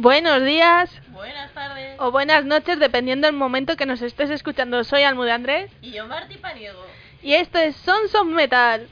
Buenos días Buenas tardes. o buenas noches, dependiendo del momento que nos estés escuchando. Soy Almude Andrés Y yo, Marti Paniego. y esto es Sons of Metal.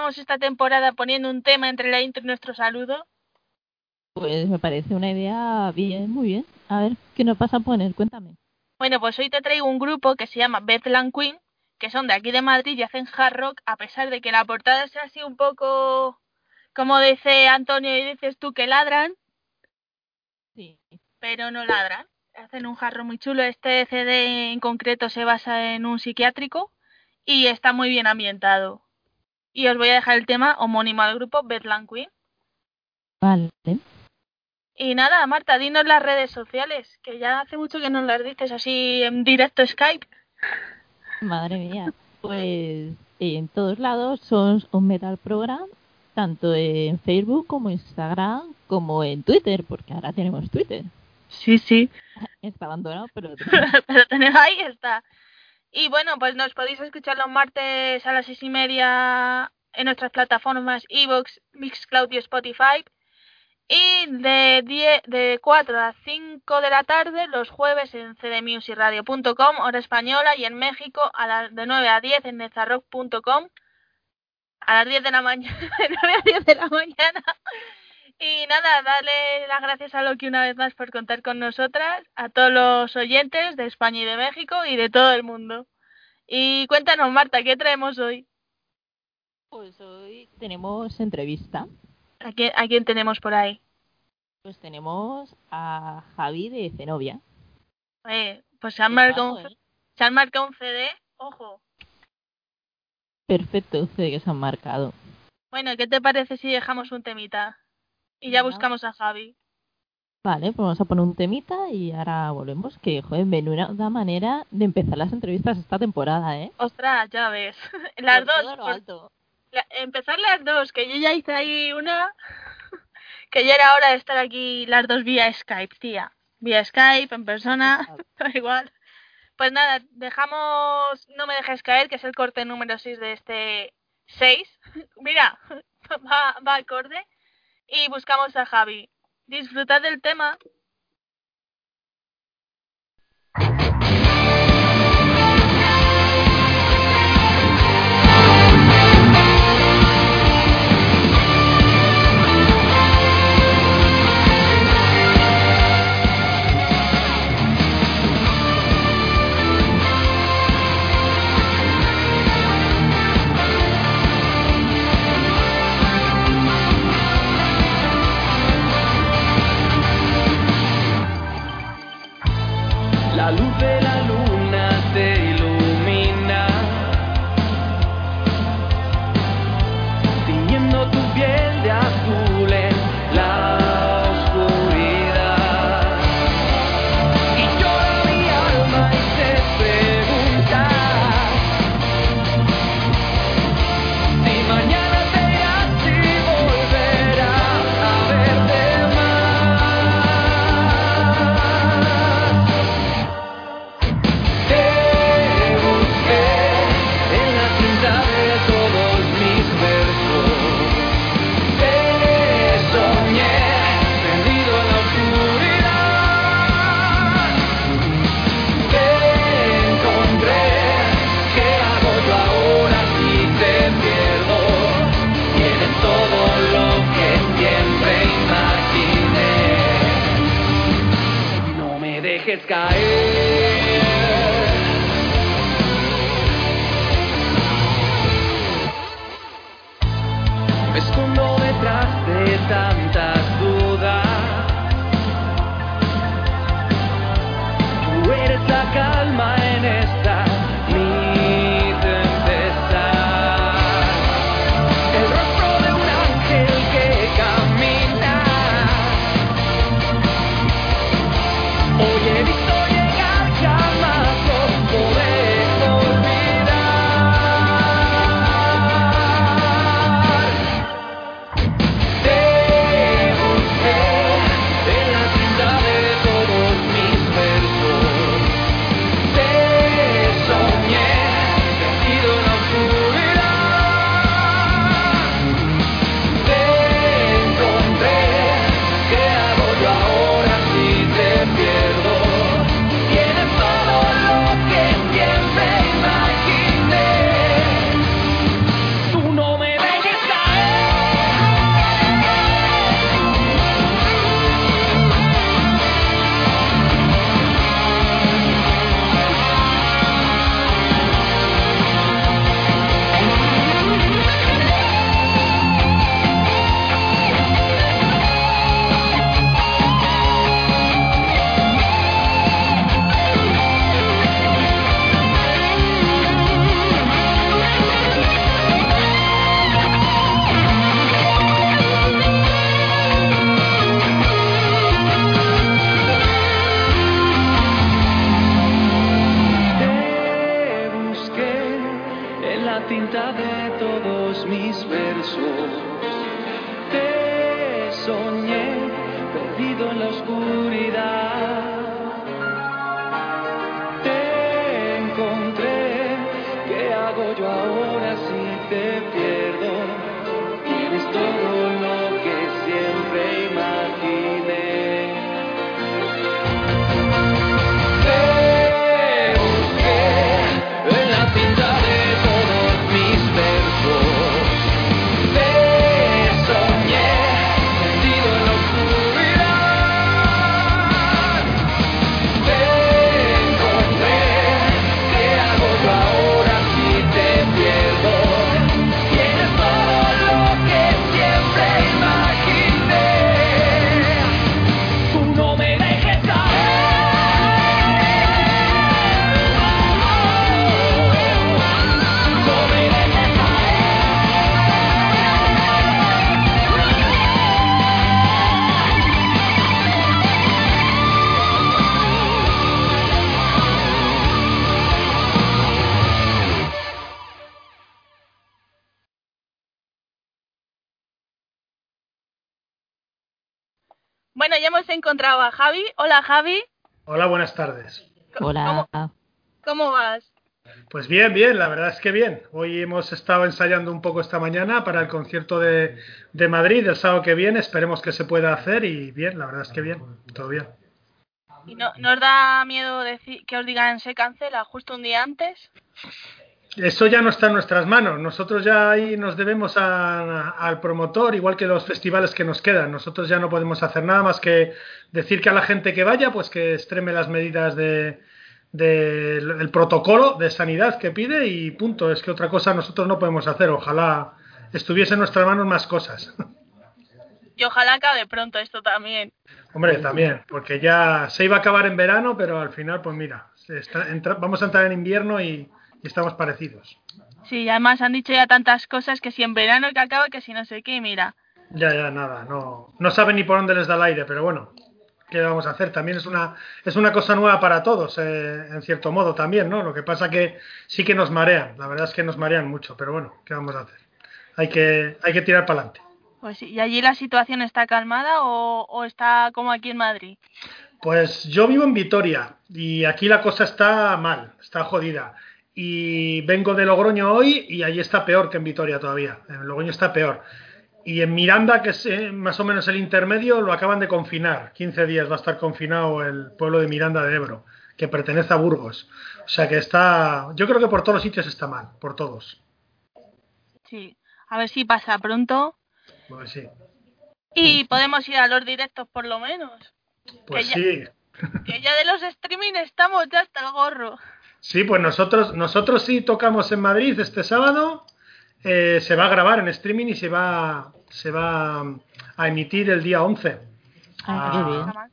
Empezamos esta temporada poniendo un tema entre la intro y nuestro saludo? Pues me parece una idea bien, muy bien. A ver, ¿qué nos pasa a poner? Cuéntame. Bueno, pues hoy te traigo un grupo que se llama Bethlehem Queen, que son de aquí de Madrid y hacen hard rock, a pesar de que la portada sea así un poco, como dice Antonio y dices tú, que ladran, Sí. pero no ladran. Hacen un jarro muy chulo. Este CD en concreto se basa en un psiquiátrico y está muy bien ambientado. Y os voy a dejar el tema homónimo al grupo Bethlehem Queen. Vale. Y nada, Marta, dinos las redes sociales, que ya hace mucho que nos las dices así en directo Skype. Madre mía. Pues en todos lados. Somos un Metal Program, tanto en Facebook como Instagram, como en Twitter, porque ahora tenemos Twitter. Sí, sí. Está abandonado, pero... pero ahí está. Y bueno, pues nos podéis escuchar los martes a las seis y media en nuestras plataformas Evox, Mixcloud y Spotify. Y de, 10, de 4 a 5 de la tarde los jueves en cdmusicradio.com, hora española, y en México a las de 9 a 10 en nezarrock.com, a las 10 de la mañana, de 9 a 10 de la mañana. Y nada, darle las gracias a Loki una vez más por contar con nosotras, a todos los oyentes de España y de México y de todo el mundo. Y cuéntanos, Marta, ¿qué traemos hoy? Pues hoy tenemos entrevista. ¿A quién, ¿A quién tenemos por ahí? Pues tenemos a Javi de Zenobia. Eh, pues se han, marcado un, se han marcado un CD, ojo. Perfecto, CD que se han marcado. Bueno, ¿qué te parece si dejamos un temita? Y ya buscamos a Javi. Vale, pues vamos a poner un temita y ahora volvemos. Que, joder, menuda manera de empezar las entrevistas esta temporada, ¿eh? Ostras, ya ves. Las dos. empezar las dos, que yo ya hice ahí una. que ya era hora de estar aquí las dos vía Skype, tía. Vía Skype, en persona, da igual. Pues nada, dejamos No me dejes caer, que es el corte número 6 de este 6. Mira, va, va acorde y buscamos a Javi. Disfrutad del tema. Encontrado a Javi. Hola Javi, Hola, buenas tardes. Hola. ¿cómo vas? Pues bien, bien, la verdad es que bien. Hoy hemos estado ensayando un poco esta mañana para el concierto de, de Madrid el sábado que viene. Esperemos que se pueda hacer y bien, la verdad es que bien, todo bien. ¿Y no, ¿Nos da miedo decir que os digan se cancela justo un día antes? Eso ya no está en nuestras manos. Nosotros ya ahí nos debemos a- al promotor, igual que los festivales que nos quedan. Nosotros ya no podemos hacer nada más que decir que a la gente que vaya, pues que extreme las medidas de, de- del protocolo de sanidad que pide y punto. Es que otra cosa nosotros no podemos hacer. Ojalá estuviese en nuestras manos más cosas. Y ojalá acabe pronto esto también. Hombre, también, porque ya se iba a acabar en verano, pero al final, pues mira, se está- entra- vamos a entrar en invierno y, y estamos parecidos. Sí, además han dicho ya tantas cosas que si en verano que acaba, que si no sé qué, mira. Ya, ya, nada, no, no saben ni por dónde les da el aire, pero bueno, ¿qué vamos a hacer? También es una, es una cosa nueva para todos, eh, en cierto modo también, ¿no? Lo que pasa que sí que nos marean, la verdad es que nos marean mucho, pero bueno, ¿qué vamos a hacer? Hay que, hay que tirar para adelante. Pues sí, ¿y allí la situación está calmada o, o está como aquí en Madrid? Pues yo vivo en Vitoria y aquí la cosa está mal, está jodida. Y vengo de Logroño hoy y allí está peor que en Vitoria todavía. En Logroño está peor. Y en Miranda, que es eh, más o menos el intermedio, lo acaban de confinar. 15 días va a estar confinado el pueblo de Miranda de Ebro, que pertenece a Burgos. O sea que está, yo creo que por todos los sitios está mal, por todos. Sí, a ver si pasa pronto Pues sí, y podemos ir a los directos por lo menos. pues sí. Que ya de los streaming estamos ya hasta el gorro. Sí, pues nosotros, nosotros sí tocamos en Madrid este sábado. eh, se va a grabar en streaming y se va, se va a emitir el día 11. Ah, qué Ah. bien.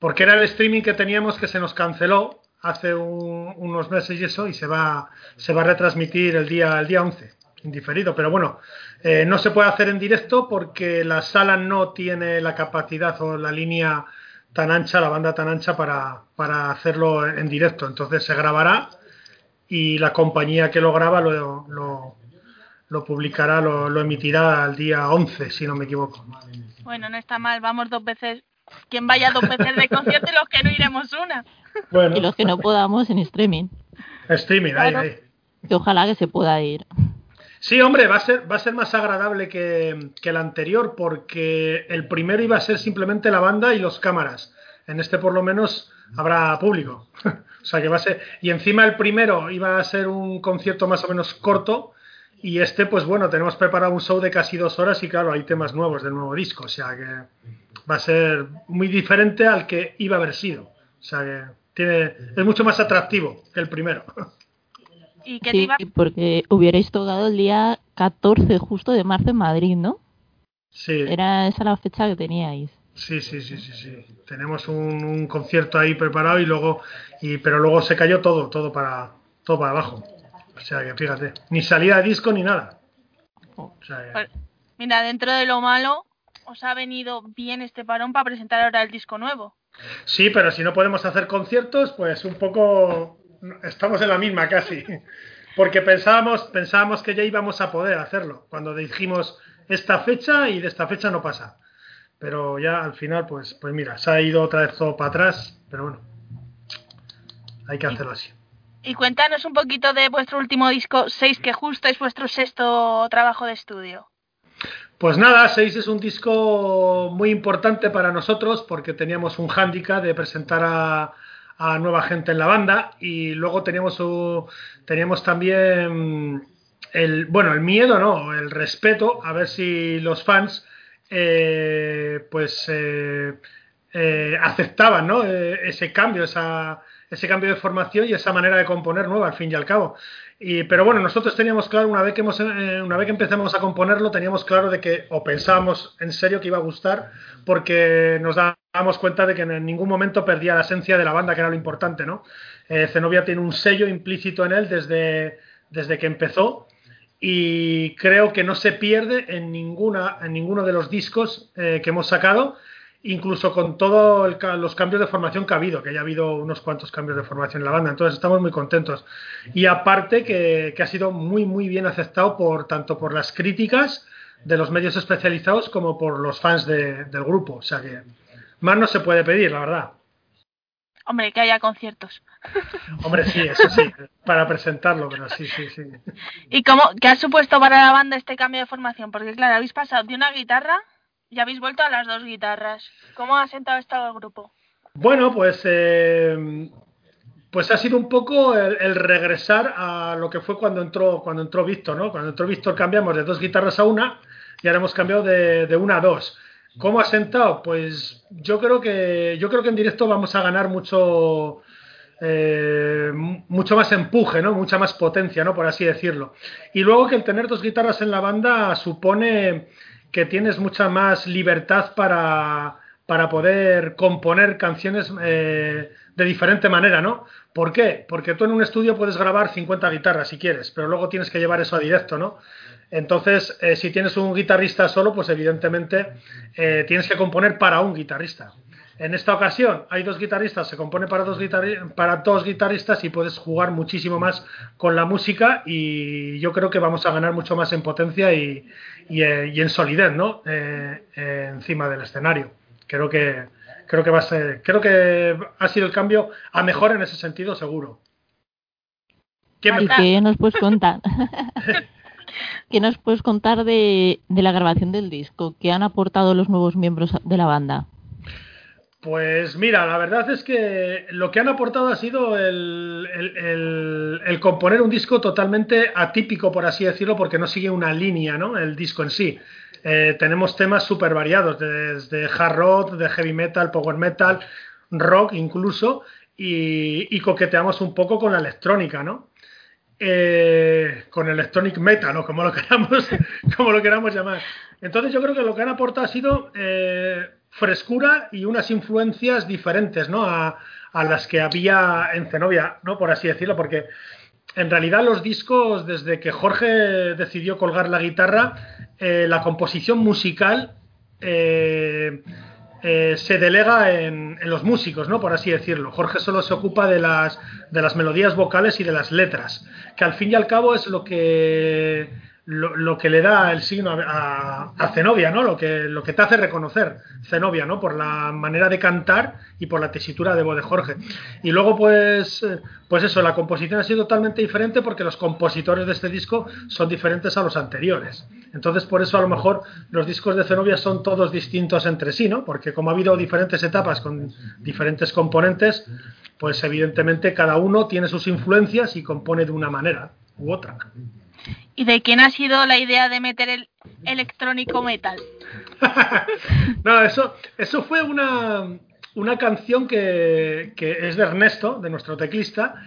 Porque era el streaming que teníamos que se nos canceló hace un- unos meses y eso, y se va, se va a retransmitir el día, el día 11, indiferido. Pero bueno, eh, no se puede hacer en directo porque la sala no tiene la capacidad o la línea tan ancha, la banda tan ancha para, para hacerlo en directo. Entonces se grabará y la compañía que lo graba lo, lo, lo publicará, lo, lo emitirá el día 11, si no me equivoco. Bueno, no está mal, vamos dos veces. Quien vaya dos veces de concierto y los que no iremos una. Bueno, Y los que no podamos en streaming. streaming, ahí, Claro. ahí. Que ojalá que se pueda ir. Sí, hombre, va a ser, va a ser más agradable que, que el anterior porque el primero iba a ser simplemente la banda y los cámaras. En este por lo menos habrá público. o sea que va a ser... Y encima el primero iba a ser un concierto más o menos corto y este pues bueno, tenemos preparado un show de casi dos horas y claro, hay temas nuevos del nuevo disco. O sea que va a ser muy diferente al que iba a haber sido. O sea que tiene, es mucho más atractivo que el primero. Y que te Sí, iba... porque hubierais tocado el día 14 justo de marzo en Madrid, ¿no? Sí. Era esa la fecha que teníais. Sí, sí, sí, sí, sí. Tenemos un, un concierto ahí preparado y luego, y, pero luego se cayó todo, todo para, todo para abajo. O sea que fíjate, ni salida de disco ni nada. O sea que- Pues, Mira, dentro de lo malo, os ha venido bien este parón para presentar ahora el disco nuevo. sí, pero si no podemos hacer conciertos, pues un poco estamos en la misma casi. porque pensábamos, pensábamos que ya íbamos a poder hacerlo. Cuando dijimos esta fecha y de esta fecha no pasa. Pero ya al final, pues, pues mira, se ha ido otra vez todo para atrás, pero bueno, hay que hacerlo así. Y cuéntanos un poquito de vuestro último disco, 6, que justo es vuestro sexto trabajo de estudio. Pues nada, 6 es un disco muy importante para nosotros porque teníamos un hándicap de presentar a, a nueva gente en la banda y luego teníamos, teníamos también el, bueno, el miedo, no, el respeto a ver si los fans eh, pues eh, eh, aceptaban ¿no? ese cambio, esa, ese cambio de formación y esa manera de componer nueva al fin y al cabo. Y, pero bueno, nosotros teníamos claro, una vez, que hemos, una vez que empezamos a componerlo, teníamos claro de que, o pensábamos en serio que iba a gustar, porque nos dábamos cuenta de que en ningún momento perdía la esencia de la banda, que era lo importante, ¿no? Zenobia tiene un sello implícito en él desde, desde que empezó y creo que no se pierde en, ninguna, en ninguno de los discos eh, que hemos sacado, incluso con todos los cambios de formación que ha habido, que ya ha habido unos cuantos cambios de formación en la banda, entonces estamos muy contentos. Y aparte que, ha sido muy, muy bien aceptado por tanto por las críticas de los medios especializados como por los fans del grupo, o sea que más no se puede pedir, la verdad. Hombre, que haya conciertos. Hombre, sí, eso sí, para presentarlo, pero sí, sí, sí. ¿Y cómo, qué ha supuesto para la banda este cambio de formación? Porque claro, habéis pasado de una guitarra y habéis vuelto a las dos guitarras. ¿Cómo ha sentado estado el grupo? Bueno, pues, eh, pues ha sido un poco el, regresar a lo que fue cuando entró, cuando entró Víctor, ¿no? Cuando entró Víctor cambiamos de dos guitarras a una y ahora hemos cambiado de, de una a dos. ¿Cómo ha sentado? Pues yo creo que yo creo que en directo vamos a ganar mucho eh, mucho más empuje, ¿no? Mucha más potencia, ¿no? Por así decirlo. Y luego que el tener dos guitarras en la banda supone que tienes mucha más libertad para, para poder componer canciones eh, de diferente manera, ¿no? ¿Por qué? Porque tú en un estudio puedes grabar 50 guitarras si quieres, pero luego tienes que llevar eso a directo, ¿no? Entonces, eh, si tienes un guitarrista solo, pues evidentemente eh, tienes que componer para un guitarrista. En esta ocasión hay dos guitarristas, se compone para dos, para dos guitarristas y puedes jugar muchísimo más con la música y yo creo que vamos a ganar mucho más en potencia y, eh, en solidez, ¿no? encima del escenario. Creo que, creo que va a ser, creo que ha sido el cambio a mejor en ese sentido, seguro. ¿Qué nos puedes contar? ¿Qué nos puedes contar de, la grabación del disco? ¿Qué han aportado los nuevos miembros de la banda? Pues mira, la verdad es que lo que han aportado ha sido el, componer un disco totalmente atípico, por así decirlo, porque no sigue una línea, ¿no? El disco en sí. Eh, tenemos temas súper variados, desde hard rock, de heavy metal, power metal, rock incluso, y, y coqueteamos un poco con la electrónica, ¿no? Eh, con electronic metal como lo queramos como lo queramos llamar. Entonces yo creo que lo que han aportado ha sido eh, frescura y unas influencias diferentes ¿no? a, las que había en Zenobia no por así decirlo porque en realidad los discos desde que Jorge decidió colgar la guitarra eh, la composición musical eh, se delega en, los músicos, ¿no? Por así decirlo. Jorge solo se ocupa de las, de las melodías vocales y de las letras, que al fin y al cabo es lo que lo, que le da el signo a, Zenobia, ¿no? Lo que, lo que te hace reconocer Zenobia, ¿no? Por la manera de cantar y por la tesitura de voz de Jorge. Y luego, pues, eh, pues eso, la composición ha sido totalmente diferente porque los compositores de este disco son diferentes a los anteriores. Entonces, por eso a lo mejor los discos de Zenobia son todos distintos entre sí, ¿no? Porque como ha habido diferentes etapas con diferentes componentes, pues evidentemente cada uno tiene sus influencias y compone de una manera u otra. ¿Y de quién ha sido la idea de meter el electrónico metal? no, eso, eso fue una, una canción que, que, es de Ernesto, de nuestro teclista,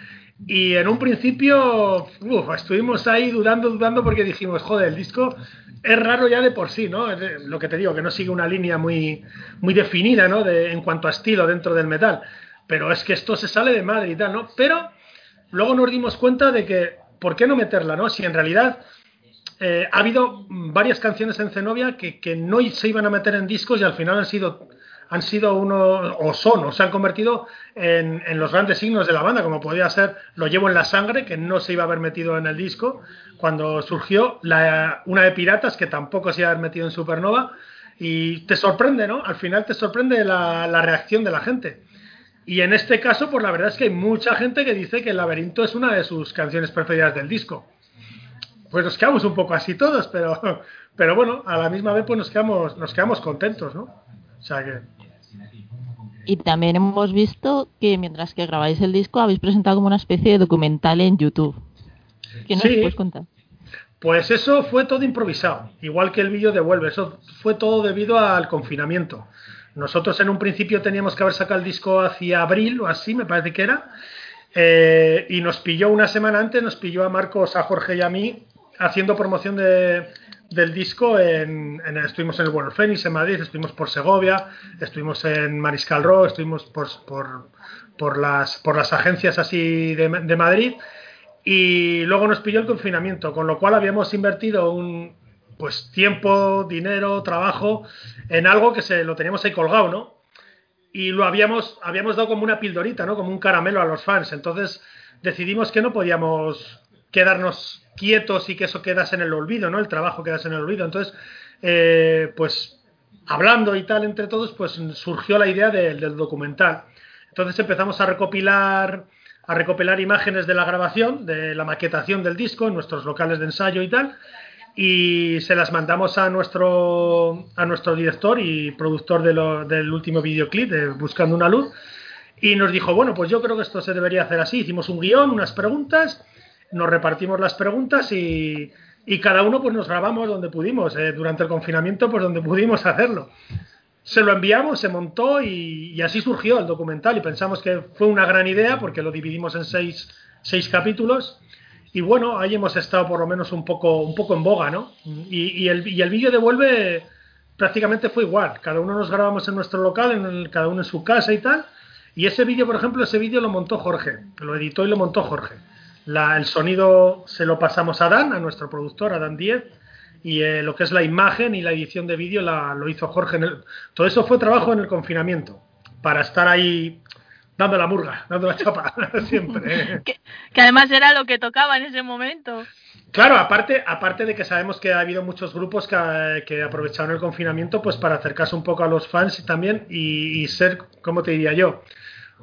y en un principio estuvimos ahí dudando, dudando, porque dijimos, joder, el disco es raro ya de por sí, ¿no? Lo que te digo, que no sigue una línea muy, muy definida, ¿no? De, en cuanto a estilo dentro del metal. Pero es que esto se sale de madre y tal, ¿no? Pero luego nos dimos cuenta de que ¿por qué no meterla, no? Si en realidad eh, ha habido varias canciones en Zenobia que, no se iban a meter en discos y al final han sido, han sido uno, o son, o se han convertido en, los grandes signos de la banda, como podía ser Lo llevo en la sangre, que no se iba a haber metido en el disco, cuando surgió una de Piratas, que tampoco se iba a haber metido en Supernova, y te sorprende, ¿no? Al final te sorprende la reacción de la gente. Y en este caso, pues la verdad es que hay mucha gente que dice que El laberinto es una de sus canciones preferidas del disco. Pues nos quedamos un poco así todos, pero, pero bueno, a la misma vez pues nos quedamos, nos quedamos contentos, ¿no? O sea que... Y también hemos visto que mientras que grabáis el disco habéis presentado como una especie de documental en YouTube. ¿Qué nos Sí. puedes contar? Pues eso fue todo improvisado, igual que el vídeo de Vuelve, eso fue todo debido al confinamiento. Nosotros en un principio teníamos que haber sacado el disco hacia abril o así, me parece que era, eh, y nos pilló una semana antes, nos pilló a Marcos, a Jorge y a mí haciendo promoción de, del disco. En, en- estuvimos en el World Phoenix en Madrid, estuvimos por Segovia, estuvimos en Mariscal Rock, estuvimos por, por, por las, por las agencias así de, de Madrid y luego nos pilló el confinamiento, con lo cual habíamos invertido un pues tiempo, dinero, trabajo en algo que se lo teníamos ahí colgado, ¿no? Y lo habíamos habíamos dado como una pildorita, ¿no? Como un caramelo a los fans. Entonces decidimos que no podíamos quedarnos quietos y que eso quedase en el olvido, ¿no? El trabajo quedase en el olvido. Entonces, eh, pues hablando y tal entre todos, pues surgió la idea del- del documental. Entonces empezamos a recopilar a recopilar imágenes de la grabación, de la maquetación del disco en nuestros locales de ensayo y tal, y se las mandamos a nuestro a nuestro director y productor de lo- del último videoclip de Buscando una luz y nos dijo, bueno, pues yo creo que esto se debería hacer así. Hicimos un guion, unas preguntas, nos repartimos las preguntas y, y cada uno pues nos grabamos donde pudimos, eh, durante el confinamiento pues donde pudimos hacerlo se lo enviamos, se montó y, y así surgió el documental y pensamos que fue una gran idea porque lo dividimos en seis, seis capítulos y bueno, ahí hemos estado por lo menos un poco, un poco en boga, ¿no? Y, y el, y el vídeo de Vuelve prácticamente fue igual, cada uno nos grabamos en nuestro local, en el- cada uno en su casa y tal, y ese vídeo, por ejemplo, ese vídeo lo montó Jorge, lo editó y lo montó Jorge. El sonido se lo pasamos a Dan, a nuestro productor, a Dan Diez, y eh, lo que es la imagen y la edición de vídeo la, lo hizo Jorge. En todo eso fue trabajo en el confinamiento, para estar ahí dando la murga, dando la chapa, siempre. Que, que además era lo que tocaba en ese momento. Claro, aparte, aparte de que sabemos que ha habido muchos grupos que, que aprovecharon el confinamiento pues para acercarse un poco a los fans también y, y ser, ¿cómo te diría yo?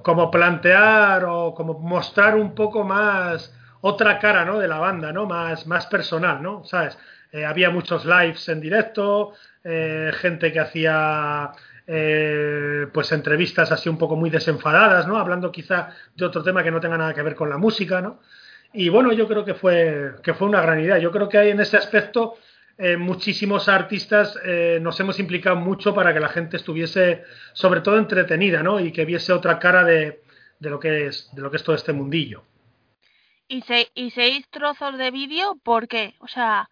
Como plantear o como mostrar un poco más otra cara, ¿no? De la banda, ¿no? Más, más personal, ¿no? ¿Sabes? Eh, había muchos lives en directo, eh, gente que hacía eh, pues entrevistas así un poco muy desenfadadas, ¿no? Hablando quizá de otro tema que no tenga nada que ver con la música, ¿no? Y bueno, yo creo que fue, que fue una gran idea. Yo creo que hay en ese aspecto eh, muchísimos artistas eh, nos hemos implicado mucho para que la gente estuviese sobre todo entretenida, ¿no? Y que viese otra cara de, de lo que es, de lo que es todo este mundillo. Y, se, y seis trozos de vídeo, ¿por qué? O sea,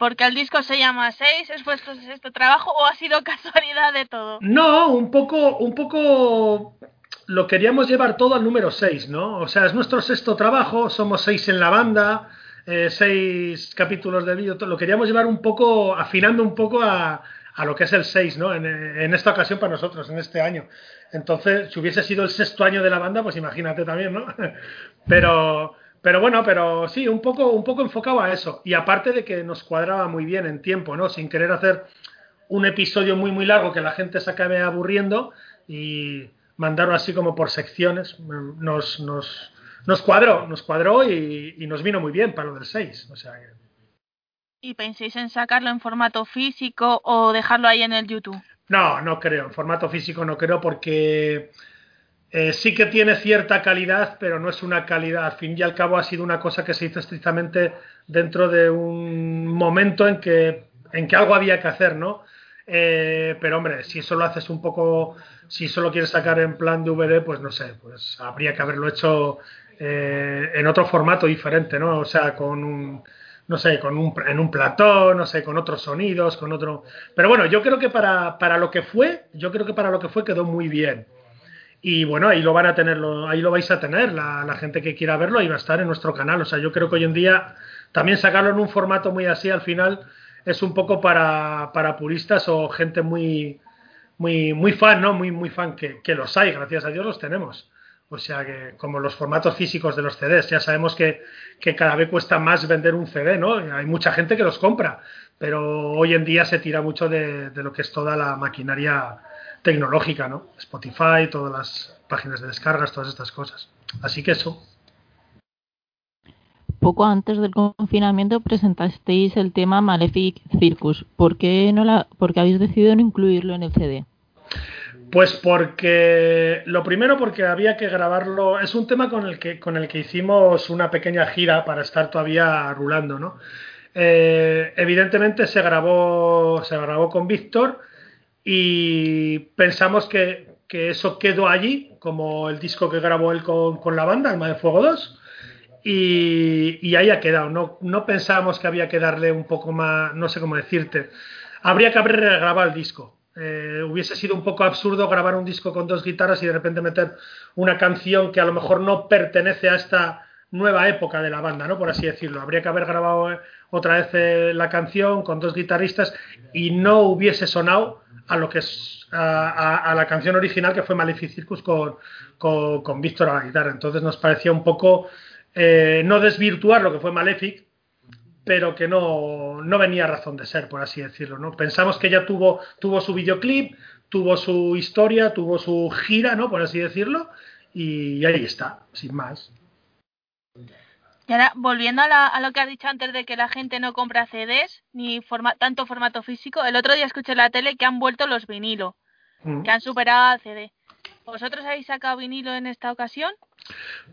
¿porque el disco se llama Seis? ¿Es vuestro sexto trabajo o ha sido casualidad de todo? No, un poco, un poco lo queríamos llevar todo al número 6, ¿no? O sea, es nuestro sexto trabajo, somos seis en la banda, eh, seis capítulos de vídeo, lo queríamos llevar un poco, afinando un poco a, a lo que es el 6, ¿no? En, en, esta ocasión para nosotros, en este año. Entonces, si hubiese sido el sexto año de la banda, pues imagínate también, ¿no? Pero, pero bueno, pero sí, un poco, un poco enfocado a eso. Y aparte de que nos cuadraba muy bien en tiempo, ¿no? Sin querer hacer un episodio muy, muy largo que la gente se acabe aburriendo y mandarlo así como por secciones. Nos, nos, nos cuadró, nos cuadró y, y, nos vino muy bien para lo del 6. O sea que... ¿Y penséis en sacarlo en formato físico o dejarlo ahí en el YouTube? No, no creo. En formato físico no creo porque eh, sí que tiene cierta calidad, pero no es una calidad. Al fin y al cabo ha sido una cosa que se hizo estrictamente dentro de un momento en que, en que algo había que hacer, ¿no? Eh, pero hombre, si eso lo haces un poco, si solo quieres sacar en plan DVD, pues no sé, pues habría que haberlo hecho eh, en otro formato diferente, ¿no? O sea, con un, no sé, con un, en un platón, no sé, con otros sonidos, con otro... Pero bueno, yo creo que para, para lo que fue, yo creo que para lo que fue quedó muy bien. Y bueno, ahí lo van a tenerlo, ahí lo vais a tener, la, gente que quiera verlo, ahí va a estar en nuestro canal. O sea, yo creo que hoy en día también sacarlo en un formato muy así al final es un poco para, para puristas o gente muy, muy, muy fan, ¿no? Muy, muy fan, que, los hay, gracias a Dios los tenemos. O sea que, como los formatos físicos de los CDs, ya sabemos que, que, cada vez cuesta más vender un CD, ¿no? Hay mucha gente que los compra, pero hoy en día se tira mucho de lo que es toda la maquinaria tecnológica, ¿no? Spotify, todas las páginas de descargas, todas estas cosas. Así que eso. Poco antes del confinamiento presentasteis el tema Malefic Circus. ¿Por qué, no la, por qué habéis decidido no incluirlo en el CD? Pues porque lo primero porque había que grabarlo, es un tema con el que con el que hicimos una pequeña gira para estar todavía rulando, ¿no? Eh, evidentemente se grabó se grabó con Víctor y pensamos que, que, eso quedó allí como el disco que grabó él con, con la banda, Alma de Fuego 2 y, y, ahí ha quedado. No, no pensábamos que había que darle un poco más, no sé cómo decirte. Habría que haber regrabado el disco. Eh, hubiese sido un poco absurdo grabar un disco con dos guitarras y de repente meter una canción que a lo mejor no pertenece a esta nueva época de la banda, ¿no? Por así decirlo. Habría que haber grabado otra vez eh, la canción con dos guitarristas y no hubiese sonado a lo que es a, la canción original que fue Malefic Circus con, con, con Víctor a la guitarra. Entonces nos parecía un poco eh, no desvirtuar lo que fue Malefic, pero que no, no venía razón de ser, por así decirlo. ¿no? Pensamos que ya tuvo, tuvo su videoclip, tuvo su historia, tuvo su gira, ¿no? por así decirlo, y ahí está, sin más. Y ahora, volviendo a, la, a, lo que has dicho antes de que la gente no compra CDs, ni forma, tanto formato físico, el otro día escuché en la tele que han vuelto los vinilo, mm. que han superado al CD. ¿Vosotros habéis sacado vinilo en esta ocasión?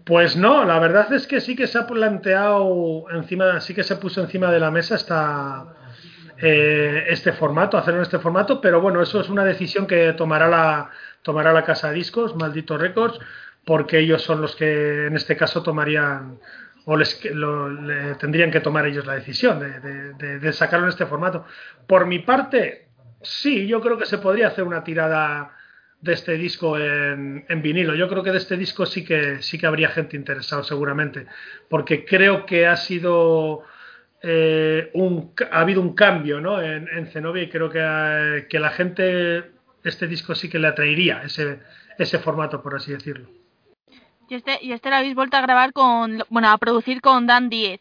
Pues no, la verdad es que sí que se ha planteado encima, sí que se puso encima de la mesa esta, eh, este formato, hacerlo en este formato, pero bueno, eso es una decisión que tomará la, tomará la casa de discos, Maldito Records, porque ellos son los que en este caso tomarían o les lo, le, tendrían que tomar ellos la decisión de, sacarlo en este formato. Por mi parte, sí, yo creo que se podría hacer una tirada de este disco en, en, vinilo. Yo creo que de este disco sí que sí que habría gente interesada seguramente, porque creo que ha sido eh, un ha habido un cambio, ¿no? En, en Zenobia y creo que, eh, que la gente este disco sí que le atraería ese ese formato, por así decirlo. Y este y este lo habéis vuelto a grabar con bueno a producir con Dan 10.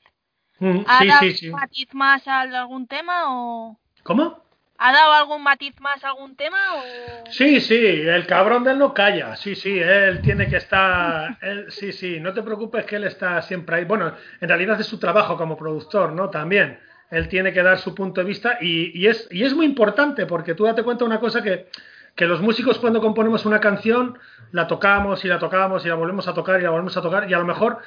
Mm, ¿Ha sí, dado sí, sí. matiz más a algún tema o ¿Cómo? ¿Ha dado algún matiz más a algún tema? O... Sí, sí, el cabrón de él no calla. Sí, sí, él tiene que estar. Él, sí, sí, no te preocupes que él está siempre ahí. Bueno, en realidad es su trabajo como productor, ¿no? También. Él tiene que dar su punto de vista y, y, es, y es muy importante porque tú date cuenta de una cosa que, que los músicos cuando componemos una canción la tocamos y la tocamos y la volvemos a tocar y la volvemos a tocar y a lo mejor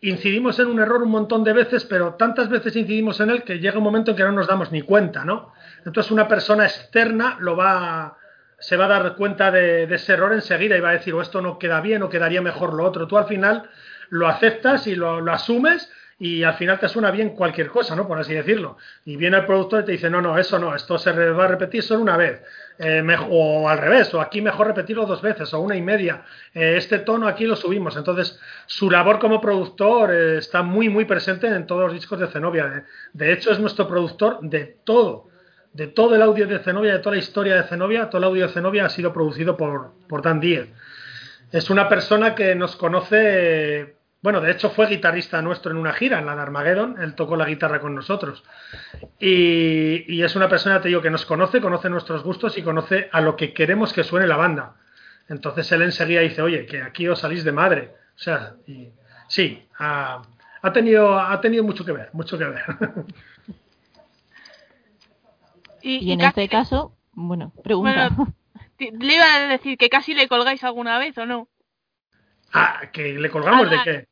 incidimos en un error un montón de veces, pero tantas veces incidimos en él que llega un momento en que no nos damos ni cuenta, ¿no? Entonces una persona externa lo va, se va a dar cuenta de, ese error enseguida y va a decir, o esto no queda bien o quedaría mejor lo otro. Tú al final lo aceptas y lo, lo asumes y al final te suena bien cualquier cosa, ¿no? Por así decirlo. Y viene el productor y te dice, no, no, eso no, esto se va a repetir solo una vez. Eh, o al revés, o aquí mejor repetirlo dos veces, o una y media. Eh, este tono aquí lo subimos. Entonces, su labor como productor eh, está muy, muy presente en todos los discos de Zenobia. De, hecho, es nuestro productor de todo. De todo el audio de Zenobia, de toda la historia de Zenobia, todo el audio de Zenobia ha sido producido por, por Dan Diez. Es una persona que nos conoce bueno, de hecho fue guitarrista nuestro en una gira, en la de Armageddon, él tocó la guitarra con nosotros. Y, y, es una persona, te digo, que nos conoce, conoce nuestros gustos y conoce a lo que queremos que suene la banda. Entonces él enseguida dice, oye, que aquí os salís de madre. O sea, y, sí, ha, ha, tenido, ha tenido mucho que ver, mucho que ver. Y, y en este caso, bueno, pregunta. Bueno, le iba a decir que casi le colgáis alguna vez o no. Ah, que le colgamos ah, de qué.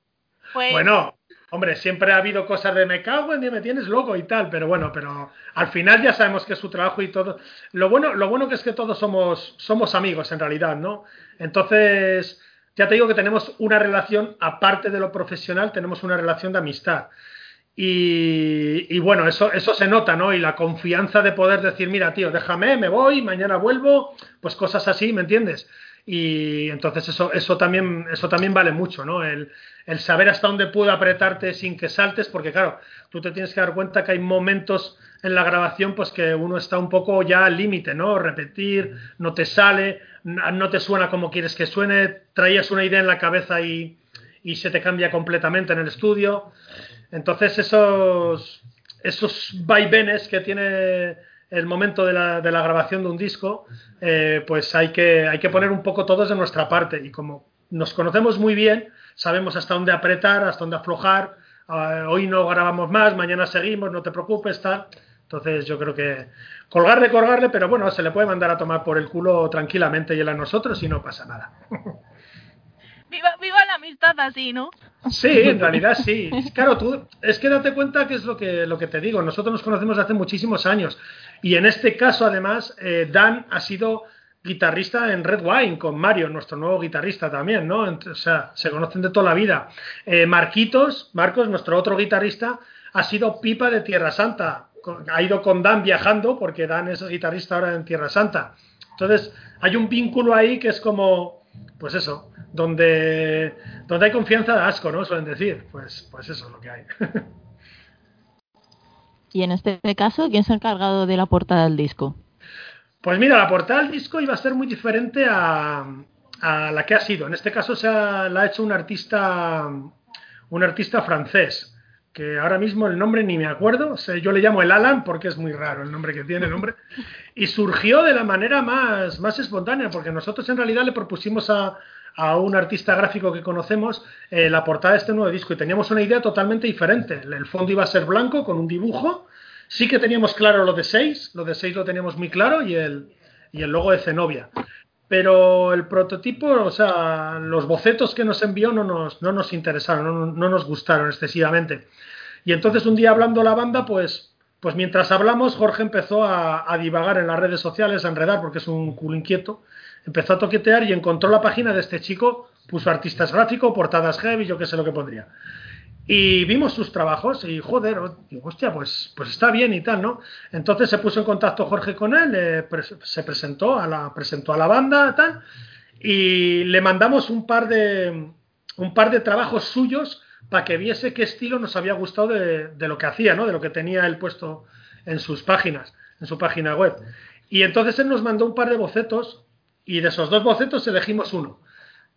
Pues... Bueno, hombre, siempre ha habido cosas de me cago en me tienes loco y tal, pero bueno, pero al final ya sabemos que es su trabajo y todo. Lo bueno, lo bueno que es que todos somos, somos amigos en realidad, ¿no? Entonces, ya te digo que tenemos una relación, aparte de lo profesional, tenemos una relación de amistad. Y, y, bueno, eso, eso se nota, ¿no? Y la confianza de poder decir, mira, tío, déjame, me voy, mañana vuelvo, pues cosas así, ¿me entiendes? Y entonces eso, eso, también, eso también vale mucho, ¿no? El, el saber hasta dónde puedo apretarte sin que saltes, porque claro, tú te tienes que dar cuenta que hay momentos en la grabación, pues que uno está un poco ya al límite, ¿no? Repetir, no te sale, no te suena como quieres que suene, traías una idea en la cabeza y, y se te cambia completamente en el estudio. Entonces esos, esos vaivenes que tiene el momento de la, de la grabación de un disco, eh, pues hay que, hay que poner un poco todos de nuestra parte. Y como nos conocemos muy bien, sabemos hasta dónde apretar, hasta dónde aflojar. Ah, hoy no grabamos más, mañana seguimos, no te preocupes, tal. Entonces yo creo que colgarle, colgarle, pero bueno, se le puede mandar a tomar por el culo tranquilamente y él a nosotros y no pasa nada. Viva, viva la amistad así, ¿no? Sí, en realidad sí. Claro, tú, es que date cuenta que es lo que, lo que te digo. Nosotros nos conocemos hace muchísimos años. Y en este caso, además, eh, Dan ha sido guitarrista en Red Wine con Mario, nuestro nuevo guitarrista también, ¿no? O sea, se conocen de toda la vida. Eh, Marquitos, Marcos, nuestro otro guitarrista, ha sido pipa de Tierra Santa. Ha ido con Dan viajando porque Dan es guitarrista ahora en Tierra Santa. Entonces, hay un vínculo ahí que es como, pues eso, donde, donde hay confianza de asco, ¿no? Suelen decir. Pues, pues eso es lo que hay. y en este caso, ¿quién se ha encargado de la portada del disco? Pues mira, la portada del disco iba a ser muy diferente a, la que ha sido. En este caso se ha, la ha hecho un artista, un artista francés, que ahora mismo el nombre ni me acuerdo. Yo le llamo el Alan porque es muy raro el nombre que tiene el nombre. Y surgió de la manera más, más espontánea, porque nosotros en realidad le propusimos a, a un artista gráfico que conocemos eh, la portada de este nuevo disco y teníamos una idea totalmente diferente. El fondo iba a ser blanco con un dibujo. Sí que teníamos claro lo de 6, lo de 6 lo teníamos muy claro y el, y el logo de Zenobia. Pero el prototipo, o sea, los bocetos que nos envió no nos, no nos interesaron, no, no nos gustaron excesivamente. Y entonces un día hablando la banda, pues pues mientras hablamos, Jorge empezó a, a, divagar en las redes sociales, a enredar, porque es un culo inquieto, empezó a toquetear y encontró la página de este chico, puso artistas gráficos, portadas heavy, yo qué sé lo que pondría. Y vimos sus trabajos y joder, hostia, pues, pues está bien y tal, ¿no? Entonces se puso en contacto Jorge con él, eh, pre se presentó a la, presentó a la banda tal, y le mandamos un par de, un par de trabajos suyos para que viese qué estilo nos había gustado de, de, lo que hacía, ¿no? De lo que tenía él puesto en sus páginas, en su página web. Y entonces él nos mandó un par de bocetos y de esos dos bocetos elegimos uno.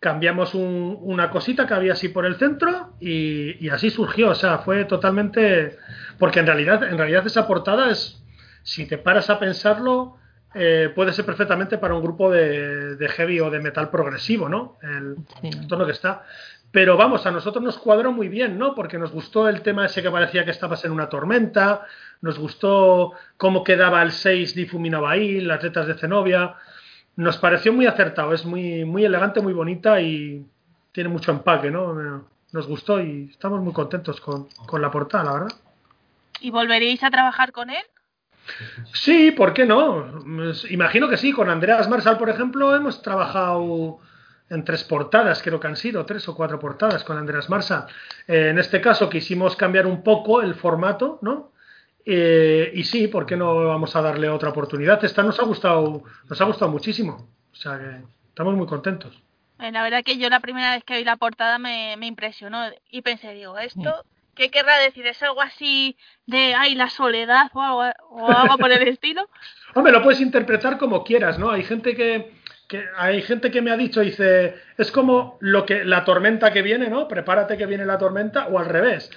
Cambiamos un, una cosita que había así por el centro y, y, así surgió. O sea, fue totalmente. Porque en realidad, en realidad esa portada es. Si te paras a pensarlo, eh, puede ser perfectamente para un grupo de, de, heavy o de metal progresivo, ¿no? El, sí. tono que está. Pero vamos, a nosotros nos cuadró muy bien, ¿no? Porque nos gustó el tema ese que parecía que estabas en una tormenta, nos gustó cómo quedaba el 6 difuminaba ahí, las letras de Zenobia nos pareció muy acertado, es muy, muy elegante, muy bonita y tiene mucho empaque, ¿no? Nos gustó y estamos muy contentos con, con la portada, la verdad. ¿Y volveréis a trabajar con él? Sí, ¿por qué no? Imagino que sí. Con Andreas Marsal, por ejemplo, hemos trabajado en tres portadas, creo que han sido tres o cuatro portadas con Andreas Marsal. Eh, en este caso quisimos cambiar un poco el formato, ¿no? Eh, y sí, ¿por qué no vamos a darle otra oportunidad? Esta nos ha gustado, nos ha gustado muchísimo. O sea que estamos muy contentos. La verdad que yo la primera vez que vi la portada me, me impresionó y pensé, digo, esto, ¿qué querrá decir? ¿Es algo así de, ay, la soledad o algo, o algo por el estilo? Hombre, lo puedes interpretar como quieras, ¿no? Hay gente que, que, hay gente que me ha dicho, dice, es como lo que la tormenta que viene, ¿no? Prepárate que viene la tormenta o al revés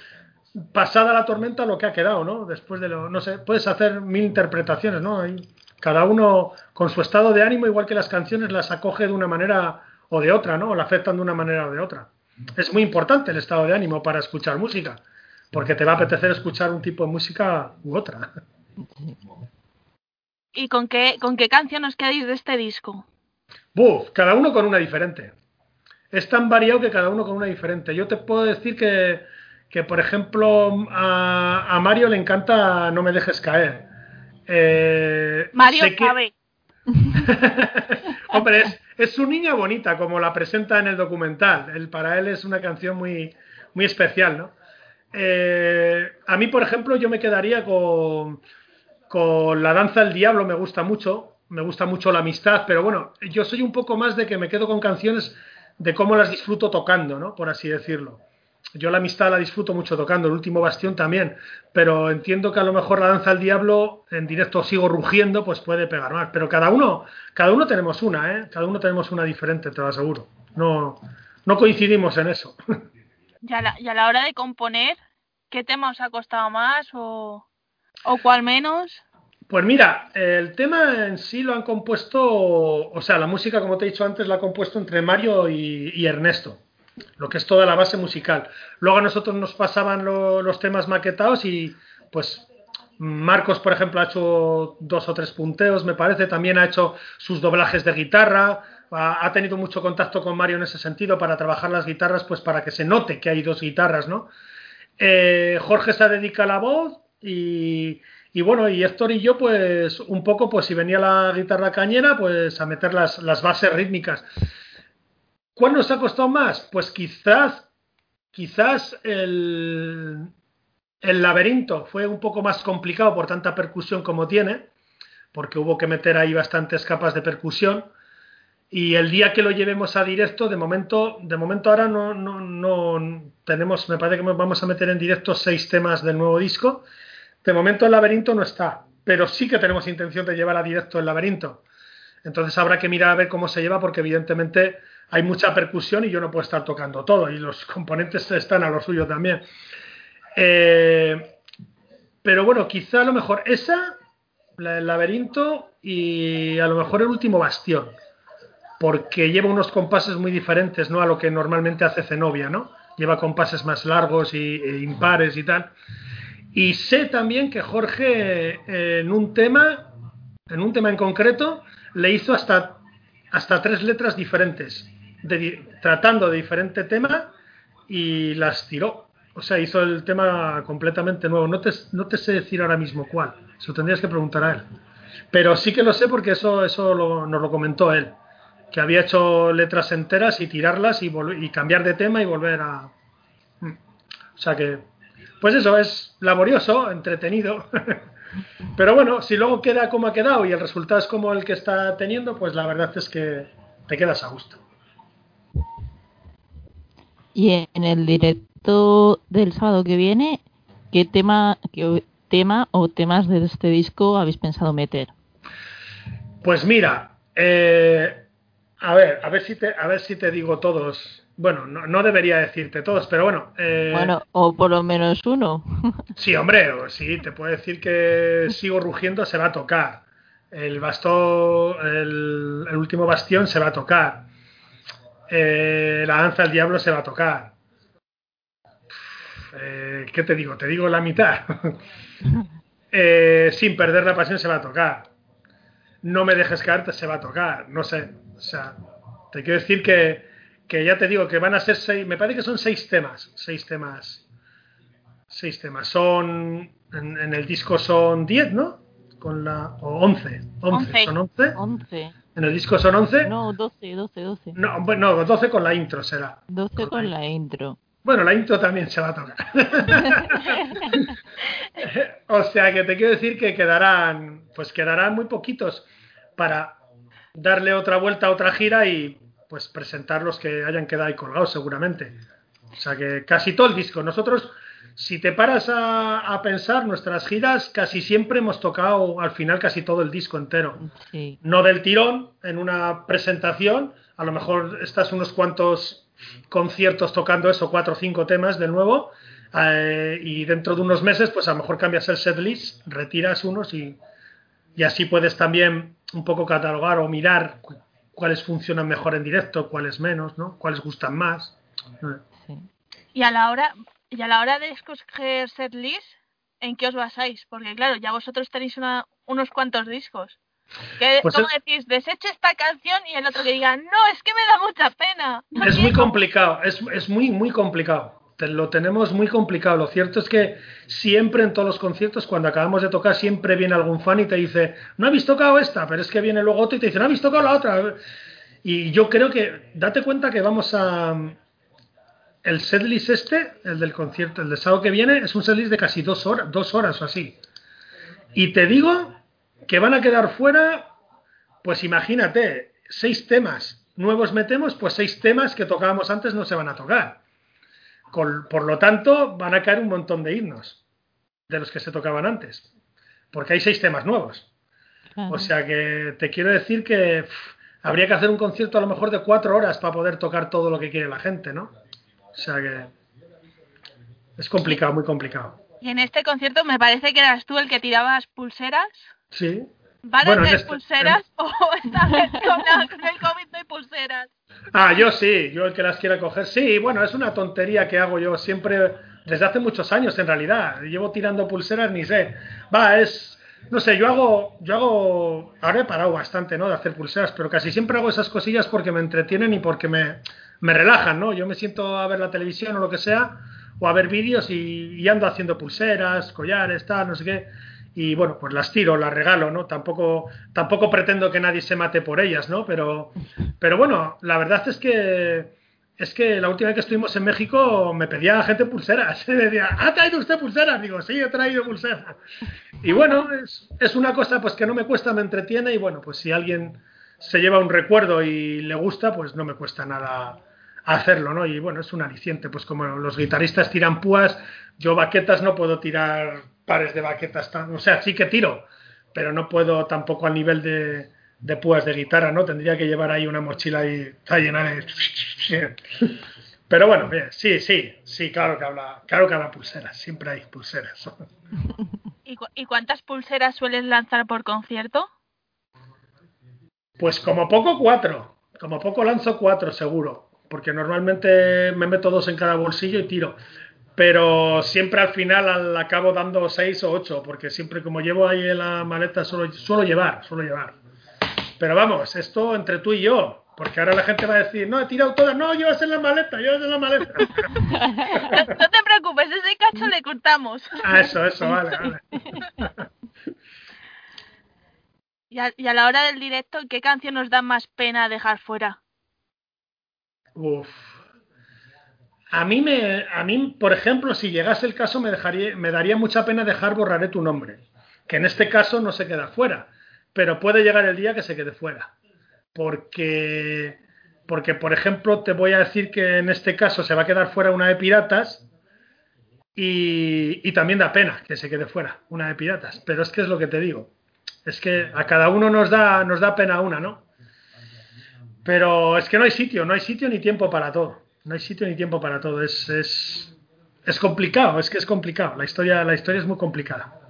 pasada la tormenta lo que ha quedado, ¿no? Después de lo, no sé, puedes hacer mil interpretaciones, ¿no? Hay, cada uno con su estado de ánimo, igual que las canciones las acoge de una manera o de otra, ¿no? O la afectan de una manera o de otra. Es muy importante el estado de ánimo para escuchar música, porque te va a apetecer escuchar un tipo de música u otra. ¿Y con qué, con qué canción os quedáis de este disco? Buf, cada uno con una diferente. Es tan variado que cada uno con una diferente. Yo te puedo decir que que por ejemplo a, a, Mario le encanta No me dejes caer. Eh, Mario que... sabe. Hombre, es, es, su niña bonita, como la presenta en el documental. El, para él es una canción muy, muy especial, ¿no? Eh, a mí, por ejemplo, yo me quedaría con, con La danza del diablo, me gusta mucho. Me gusta mucho la amistad, pero bueno, yo soy un poco más de que me quedo con canciones de cómo las disfruto tocando, ¿no? Por así decirlo. Yo la amistad la disfruto mucho tocando, el último bastión también, pero entiendo que a lo mejor la danza al diablo en directo sigo rugiendo, pues puede pegar más. Pero cada uno, cada uno tenemos una, ¿eh? Cada uno tenemos una diferente, te lo aseguro. No, no coincidimos en eso. Y a, la, y a la hora de componer, ¿qué tema os ha costado más o, o cuál menos? Pues mira, el tema en sí lo han compuesto, o sea, la música, como te he dicho antes, la ha compuesto entre Mario y, y Ernesto, lo que es toda la base musical. Luego a nosotros nos pasaban lo- los temas maquetados y pues Marcos, por ejemplo, ha hecho dos o tres punteos, me parece, también ha hecho sus doblajes de guitarra, ha, tenido mucho contacto con Mario en ese sentido para trabajar las guitarras, pues para que se note que hay dos guitarras, ¿no? Eh, Jorge se dedica a la voz y, y bueno, y Héctor y yo, pues un poco, pues si venía la guitarra cañera, pues a meter las, las bases rítmicas. ¿Cuál nos ha costado más? Pues quizás, quizás el, el laberinto fue un poco más complicado por tanta percusión como tiene, porque hubo que meter ahí bastantes capas de percusión. Y el día que lo llevemos a directo, de momento, de momento ahora no, no, no tenemos, me parece que vamos a meter en directo seis temas del nuevo disco. De momento el laberinto no está, pero sí que tenemos intención de llevar a directo el laberinto. Entonces habrá que mirar a ver cómo se lleva, porque evidentemente hay mucha percusión y yo no puedo estar tocando todo, y los componentes están a lo suyo también. Eh, pero bueno, quizá a lo mejor esa, del laberinto y a lo mejor el último bastión, porque lleva unos compases muy diferentes ¿no? a lo que normalmente hace Zenobia, ¿no? Lleva compases más largos y, e impares y tal. Y sé también que Jorge eh, en un tema, en un tema en concreto, le hizo hasta, hasta tres letras diferentes, de, tratando de diferente tema y las tiró. O sea, hizo el tema completamente nuevo. No te, no te sé decir ahora mismo cuál. Eso tendrías que preguntar a él. Pero sí que lo sé porque eso, lo, nos lo comentó él. Que había hecho letras enteras y tirarlas y, y cambiar de tema y volver a. O sea que. Pues eso, es laborioso, entretenido. Pero bueno, si luego queda como ha quedado y el resultado es como el que está teniendo, pues la verdad es que te quedas a gusto. Y en el directo del sábado que viene, ¿qué tema, qué tema o temas de este disco habéis pensado meter? Pues mira, eh, a ver, a ver si te, a ver si te digo todos. Bueno, no, no debería decirte todos, pero bueno. Eh, bueno, o por lo menos uno. sí, hombre, sí, te puedo decir que sigo rugiendo se va a tocar. El bastón, el, el último bastión se va a tocar. Eh, la danza del diablo se va a tocar. Eh, ¿Qué te digo? Te digo la mitad. eh, sin perder la pasión se va a tocar. No me dejes caerte se va a tocar. No sé. O sea, te quiero decir que, que ya te digo que van a ser seis. Me parece que son seis temas. Seis temas. Seis temas. Son. En, en el disco son diez, ¿no? Con la. O once. Once. Once. ¿Son once? Once. En el disco son once. No, doce, doce, doce. No, bueno, no, 12 con la intro será. Doce con la intro. Bueno, la intro también se va a tocar. o sea que te quiero decir que quedarán, pues quedarán muy poquitos para darle otra vuelta a otra gira y pues presentar los que hayan quedado ahí colgados seguramente. O sea que casi todo el disco. Nosotros, si te paras a, a pensar, nuestras giras casi siempre hemos tocado al final casi todo el disco entero Sí. no del tirón en una presentación, a lo mejor estás unos cuantos conciertos tocando eso, cuatro o cinco temas de nuevo, eh, y dentro de unos meses, pues a lo mejor cambias el setlist, retiras unos y, y así puedes también un poco catalogar o mirar cu- cuáles funcionan mejor en directo, cuáles menos, ¿no? cuáles gustan más. sí. Y a la hora, y a la hora de escoger setlist, ¿en qué os basáis? Porque claro, ya vosotros tenéis una, unos cuantos discos. ¿Qué, Pues ¿Cómo decís? Desecho esta canción y el otro que diga, no, es que me da mucha pena. no Es muy quiero". complicado, es, es muy, muy complicado. Lo tenemos muy complicado. Lo cierto es que siempre en todos los conciertos, cuando acabamos de tocar, siempre viene algún fan y te dice, no habéis tocado esta, pero es que viene luego otro y te dice, no habéis tocado la otra. Y yo creo que, date cuenta que vamos a... El setlist este, el del concierto, el de sábado que viene, es un setlist de casi dos horas, dos horas o así. Y te digo que van a quedar fuera, pues imagínate, seis temas nuevos metemos, pues seis temas que tocábamos antes no se van a tocar. Con- por lo tanto, van a caer un montón de himnos de los que se tocaban antes, porque hay seis temas nuevos. Claro. O sea que te quiero decir que pff, habría que hacer un concierto a lo mejor de cuatro horas para poder tocar todo lo que quiere la gente, ¿no? O sea que es complicado, muy complicado. Y en este concierto me parece que eras tú el que tirabas pulseras. Sí. ¿Van Bueno, a en ser este- pulseras o esta vez con, la- con el COVID no hay pulseras? Ah, yo sí, yo el que las quiera coger. Sí, bueno, es una tontería que hago yo siempre, desde hace muchos años en realidad. Llevo tirando pulseras, ni sé. Va, es, no sé, yo hago, yo hago, ahora he parado bastante, ¿no? De hacer pulseras, pero casi siempre hago esas cosillas porque me entretienen y porque me, me relajan, ¿no? Yo me siento a ver la televisión o lo que sea, o a ver vídeos y, ando haciendo pulseras, collares, tal, no sé qué. Y bueno, pues las tiro, las regalo, ¿no? Tampoco, tampoco pretendo que nadie se mate por ellas, ¿no? Pero, pero bueno, la verdad es que es que la última vez que estuvimos en México me pedía la gente pulseras. Me decía, ¿ha traído usted pulseras? Digo, sí, he traído pulseras. Y bueno, es, es una cosa pues que no me cuesta, me entretiene y bueno, pues si alguien se lleva un recuerdo y le gusta, pues no me cuesta nada hacerlo, ¿no? Y bueno, es un aliciente, pues como los guitarristas tiran púas, yo baquetas no puedo tirar pares de baquetas, tan- o sea, sí que tiro, pero no puedo tampoco al nivel de, de púas de guitarra, ¿no? Tendría que llevar ahí una mochila y está llena de... Pero bueno, bien, sí, sí, sí, claro que habla, claro que habla pulseras, siempre hay pulseras. ¿Y, cu- y cuántas pulseras sueles lanzar por concierto? Pues como poco cuatro, como poco lanzo cuatro seguro, porque normalmente me meto dos en cada bolsillo y tiro. Pero siempre al final al acabo dando seis o ocho, porque siempre como llevo ahí en la maleta suelo, suelo llevar, suelo llevar. Pero vamos, esto entre tú y yo, porque ahora la gente va a decir, no, he tirado todas, no, llevas en la maleta, llevas en la maleta. No, no te preocupes, ese cacho le cortamos. Ah, eso, eso, vale, vale. Y a, y a la hora del directo, ¿qué canción nos da más pena dejar fuera? Uf. A mí, me, a mí, por ejemplo, si llegase el caso, me, dejaría, me daría mucha pena dejar borraré tu nombre, que en este caso no se queda fuera, pero puede llegar el día que se quede fuera. Porque, porque, por ejemplo, te voy a decir que en este caso se va a quedar fuera una de piratas y, y también da pena que se quede fuera una de piratas, pero es que es lo que te digo. Es que a cada uno nos da, nos da pena una, ¿no? Pero es que no hay sitio, no hay sitio ni tiempo para todo. No hay sitio ni tiempo para todo. Es, es, es complicado, es que es complicado. La historia, la historia es muy complicada.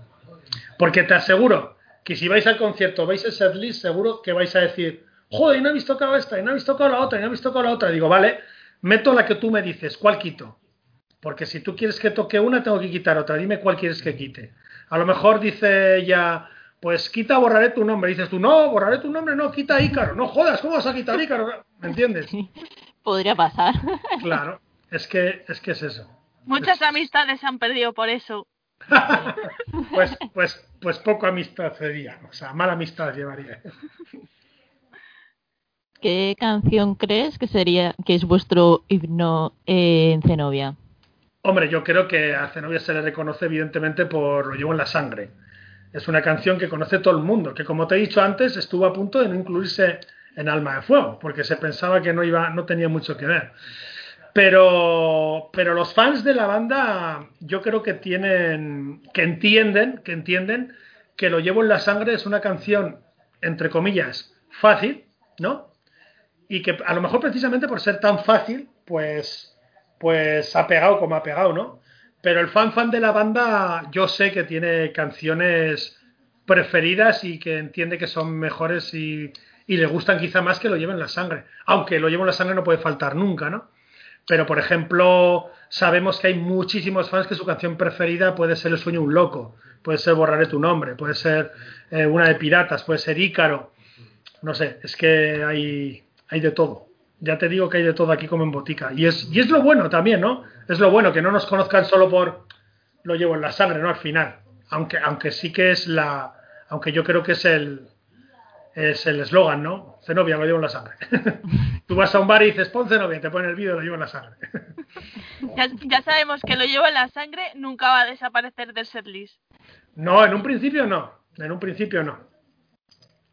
Porque te aseguro que si vais al concierto, vais el setlist, seguro que vais a decir, joder, y no habéis tocado esta, y no habéis tocado la otra, y no habéis tocado la otra. Digo, vale, meto la que tú me dices, ¿cuál quito? Porque si tú quieres que toque una, tengo que quitar otra. Dime cuál quieres que quite. A lo mejor dice ella, pues quita, borraré tu nombre. Dices tú, no, borraré tu nombre, no, quita Ícaro. No jodas, ¿cómo vas a quitar Ícaro? ¿Me entiendes? Podría pasar. Claro, es que es, que es eso. Muchas amistades se han perdido por eso. Pues, pues, pues poco amistad sería, o sea, mala amistad llevaría. ¿Qué canción crees que sería que es vuestro himno en Zenobia? Hombre, yo creo que a Zenobia se le reconoce evidentemente por Lo llevo en la sangre. Es una canción que conoce todo el mundo, que como te he dicho antes, estuvo a punto de no incluirse en Alma de Fuego, porque se pensaba que no iba, no tenía mucho que ver. Pero, pero los fans de la banda, yo creo que tienen, que entienden, que entienden que Lo llevo en la sangre es una canción, entre comillas, fácil, ¿no? Y que a lo mejor precisamente por ser tan fácil, pues, pues ha pegado como ha pegado, ¿no? Pero el fan fan de la banda, yo sé que tiene canciones preferidas y que entiende que son mejores y, y le gustan quizá más que lo lleven en la sangre. Aunque lo llevo en la sangre no puede faltar nunca, ¿no? Pero, por ejemplo, sabemos que hay muchísimos fans que su canción preferida puede ser El sueño un loco, puede ser Borraré tu nombre, puede ser eh, una de Piratas, puede ser Ícaro. No sé, es que hay, hay de todo. Ya te digo que hay de todo aquí como en botica. Y es, y es lo bueno también, ¿no? Es lo bueno, que no nos conozcan solo por lo llevo en la sangre, ¿no? Al final. Aunque, aunque sí que es la. Aunque yo creo que es el. Es el eslogan, ¿no? Zenobia, lo llevo en la sangre. Tú vas a un bar y dices, pon Zenobia, te ponen el vídeo, lo llevo en la sangre. Ya, ya sabemos que lo llevo en la sangre, nunca va a desaparecer del setlist. No, en un principio no. En un principio no.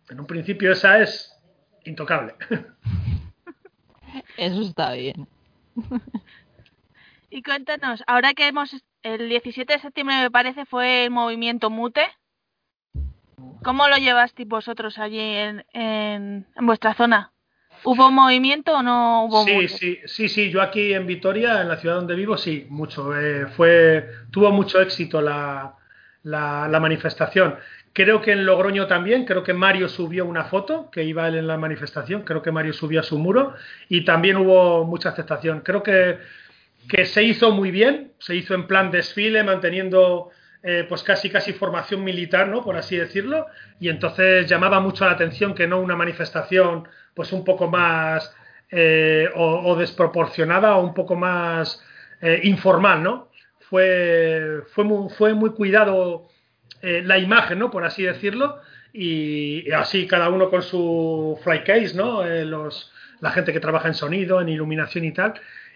En un principio esa es intocable. Eso está bien. Y cuéntanos, ahora que hemos, el 17 de septiembre me parece fue el movimiento Mute. ¿Cómo lo llevasteis vosotros allí en, en, en vuestra zona? ¿Hubo movimiento o no hubo Sí, mute? sí, sí, sí. Yo aquí en Vitoria, en la ciudad donde vivo, sí, mucho. Eh, fue, tuvo mucho éxito la, la, la manifestación. Creo que en Logroño también, creo que Mario subió una foto que iba él en la manifestación, creo que Mario subió a su muro y también hubo mucha aceptación. Creo que, que se hizo muy bien, se hizo en plan desfile, manteniendo eh, pues casi casi formación militar, ¿no? Por así decirlo, y entonces llamaba mucho la atención que no una manifestación pues un poco más eh, o, desproporcionada o un poco más eh, informal, ¿no? Fue, fue, muy, fue muy cuidado eh, la imagen, ¿no? Por así decirlo, y, así cada uno con su fly case, ¿no? Eh, los, la gente que trabaja en sonido, en iluminación y tal,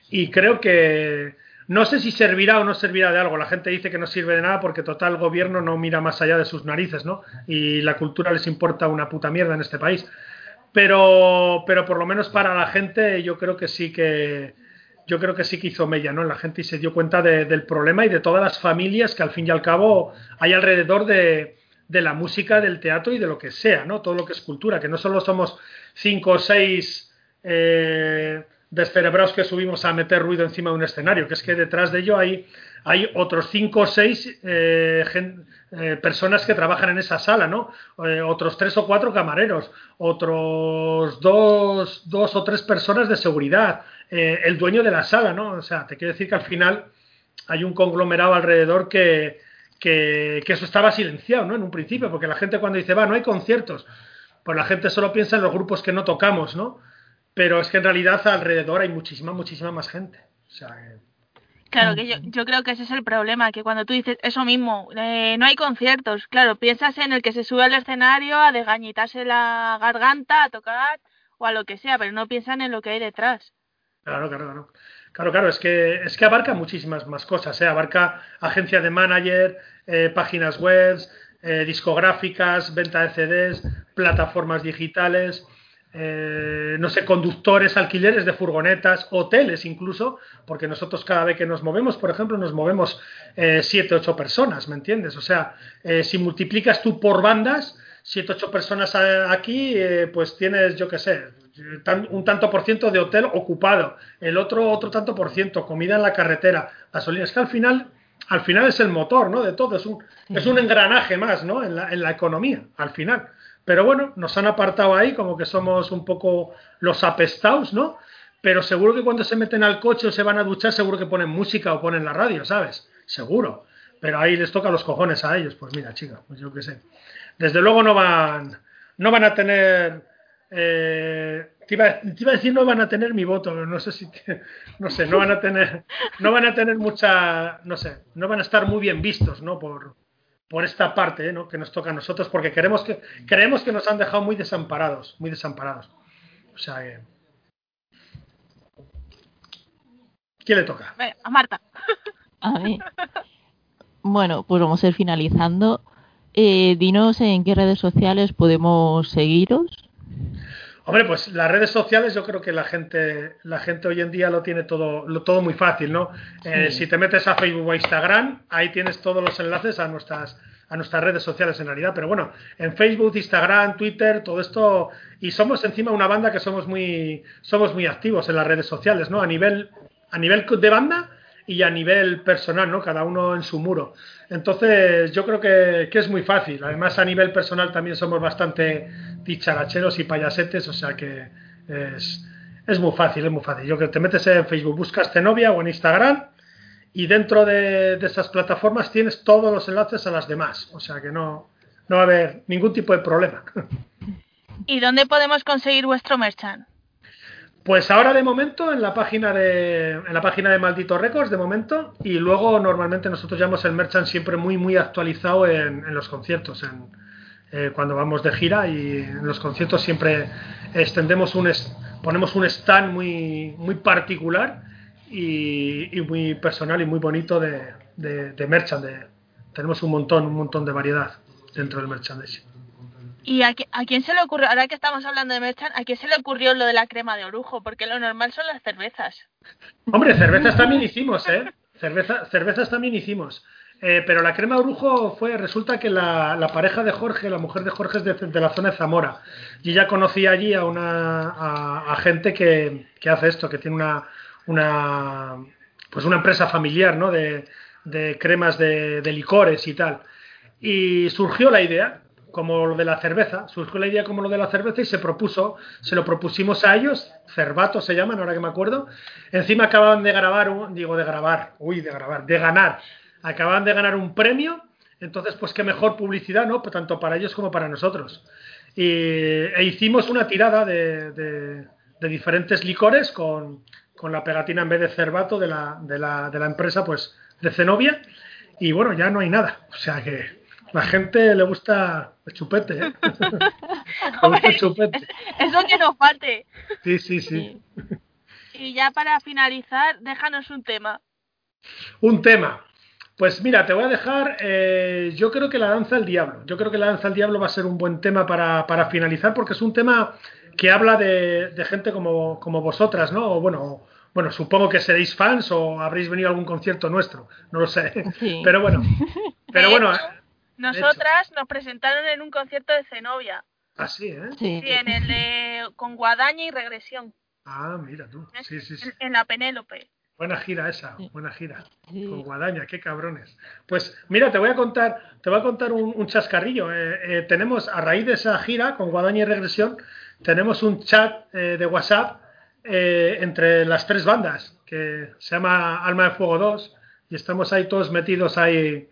y creo que no sé si servirá o no servirá de algo. La gente dice que no sirve de nada porque total el gobierno no mira más allá de sus narices, ¿no? Y la cultura les importa una puta mierda en este país. Pero, pero por lo menos para la gente yo creo que sí que yo creo que sí que hizo mella, ¿no? La gente se dio cuenta de, del problema y de todas las familias que al fin y al cabo hay alrededor de, de, la música, del teatro y de lo que sea, ¿no? Todo lo que es cultura, que no solo somos cinco o seis eh, descerebrados que subimos a meter ruido encima de un escenario, que es que detrás de ello hay, hay otros cinco o seis eh, eh, personas que trabajan en esa sala, ¿no? Otros tres o cuatro camareros, otros dos, dos o tres personas de seguridad, eh, el dueño de la sala, ¿no? O sea, te quiero decir que al final hay un conglomerado alrededor que, que, que eso estaba silenciado, ¿no? En un principio, porque la gente cuando dice, va, no hay conciertos, pues la gente solo piensa en los grupos que no tocamos, ¿no? Pero es que en realidad alrededor hay muchísima, muchísima más gente. O sea, Claro, que yo, yo creo que ese es el problema, que cuando tú dices eso mismo, eh, no hay conciertos, claro, piensas en el que se sube al escenario a desgañitarse la garganta, a tocar o a lo que sea, pero no piensan en lo que hay detrás. Claro, claro, claro. Claro, claro, es que, es que abarca muchísimas más cosas, ¿eh? abarca agencia de manager, eh, páginas web, eh, discográficas, venta de CDs, plataformas digitales, eh, no sé, conductores, alquileres de furgonetas, hoteles incluso, porque nosotros cada vez que nos movemos, por ejemplo, nos movemos siete, ocho personas, ¿me entiendes? O sea, si multiplicas tú por bandas, siete, ocho personas aquí, pues tienes, yo qué sé, un tanto por ciento de hotel ocupado, el otro otro tanto por ciento, comida en la carretera, gasolina. Es que al final, al final es el motor, ¿no? De todo, es un, sí. es un engranaje más, ¿no? En la, en la economía, al final. Pero bueno, nos han apartado ahí como que somos un poco los apestados, ¿no? Pero seguro que cuando se meten al coche o se van a duchar, seguro que ponen música o ponen la radio, ¿sabes? Seguro. Pero ahí les toca los cojones a ellos. Pues mira, chica, pues yo qué sé. Desde luego no van, no van a tener. Eh, te, iba, te, iba, a decir no van a tener mi voto, pero no sé si, te, no sé, no van a tener, no van a tener mucha, no sé, no van a estar muy bien vistos, ¿no? Por, por esta parte ¿eh? ¿no? que nos toca a nosotros, porque queremos que, creemos que nos han dejado muy desamparados, muy desamparados. O sea, eh... ¿quién le toca? A Marta. A mí. Bueno, pues vamos a ir finalizando. Eh, dinos en qué redes sociales podemos seguiros. Hombre, pues las redes sociales yo creo que la gente, la gente hoy en día lo tiene todo, lo, todo muy fácil, ¿no? Sí. Eh, si te metes a Facebook o a Instagram, ahí tienes todos los enlaces a nuestras, a nuestras redes sociales en realidad. Pero bueno, en Facebook, Instagram, Twitter, todo esto, y somos encima una banda que somos muy, somos muy activos en las redes sociales, ¿no? A nivel, a nivel de banda y a nivel personal, ¿no? Cada uno en su muro. Entonces, yo creo que, que, es muy fácil. Además, a nivel personal también somos bastante dicharacheros y payasetes, o sea que es, es muy fácil, es muy fácil. Yo que te metes en Facebook, buscas Tenovia o en Instagram y dentro de, de esas plataformas tienes todos los enlaces a las demás. O sea que no, no va a haber ningún tipo de problema. ¿Y dónde podemos conseguir vuestro merchant? Pues ahora de momento en la página de en la página de Maldito Records de momento y luego normalmente nosotros llevamos el merchant siempre muy muy actualizado en, los conciertos en, eh, cuando vamos de gira y en los conciertos siempre extendemos un ponemos un stand muy muy particular y, y muy personal y muy bonito de, de, de merchant de, tenemos un montón un montón de variedad dentro del merchandising ¿Y a, a, quién se le ocurrió, ahora que estamos hablando de Merchant, a quién se le ocurrió lo de la crema de orujo? Porque lo normal son las cervezas. Hombre, cervezas también hicimos, ¿eh? Cerveza, cervezas también hicimos. Eh, pero la crema orujo fue, resulta que la, la, pareja de Jorge, la mujer de Jorge es de, de, la zona de Zamora. Y ella conocía allí a una a, a gente que, que, hace esto, que tiene una, una pues una empresa familiar, ¿no? De, de cremas de, de, licores y tal. Y surgió la idea, como lo de la cerveza, surgió la idea como lo de la cerveza y se propuso, se lo propusimos a ellos, Cervato se llaman, ahora que me acuerdo. Encima acababan de grabar, un, digo de grabar, uy, de grabar, de ganar acaban de ganar un premio, entonces pues qué mejor publicidad, ¿no? Tanto para ellos como para nosotros. Y, e hicimos una tirada de, diferentes licores con, con, la pegatina en vez de cervato de la, de la, de la empresa, pues de Zenobia, y bueno, ya no hay nada. O sea que la gente le gusta el chupete, ¿eh? le gusta el chupete. Eso que nos falte. Sí, sí, sí. Y ya para finalizar, déjanos un tema. Un tema. Pues mira, te voy a dejar, eh, yo creo que la danza del diablo. Yo creo que la danza del diablo va a ser un buen tema para, para finalizar porque es un tema que habla de, de gente como, como, vosotras, ¿no? O bueno, bueno, supongo que seréis fans o habréis venido a algún concierto nuestro, no lo sé. Sí. Pero bueno, pero bueno. Nosotras nos presentaron en un concierto de Zenobia. Ah, sí, ¿eh? Sí, sí en el de con Guadaña y Regresión. Ah, mira tú. Sí, sí, sí. En, en la Penélope. Buena gira esa, buena gira. Sí. Con Guadaña, qué cabrones. Pues mira, te voy a contar, te voy a contar un, un chascarrillo. Eh, eh, tenemos, a raíz de esa gira con Guadaña y Regresión, tenemos un chat eh, de WhatsApp eh, entre las tres bandas, que se llama Alma de Fuego 2, y estamos ahí todos metidos ahí.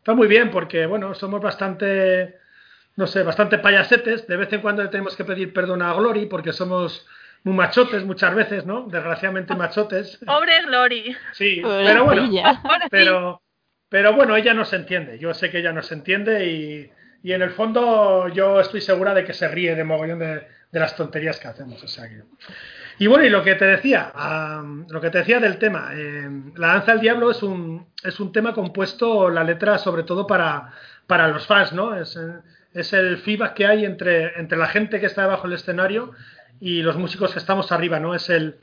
Está muy bien porque, bueno, somos bastante, no sé, bastante payasetes. De vez en cuando le tenemos que pedir perdón a Glory porque somos muy machotes muchas veces, ¿no? Desgraciadamente machotes. Pobre Glory. Sí, pero bueno, pero, pero bueno, ella nos entiende. Yo sé que ella nos entiende y, y en el fondo yo estoy segura de que se ríe de mogollón de, de las tonterías que hacemos. O sea que... Y bueno, y lo que te decía, lo que te decía del tema, eh, la danza del diablo es un, es un tema compuesto, la letra sobre todo para, para los fans, ¿no? Es, es el feedback que hay entre, entre la gente que está debajo del escenario y los músicos que estamos arriba, ¿no? Es el,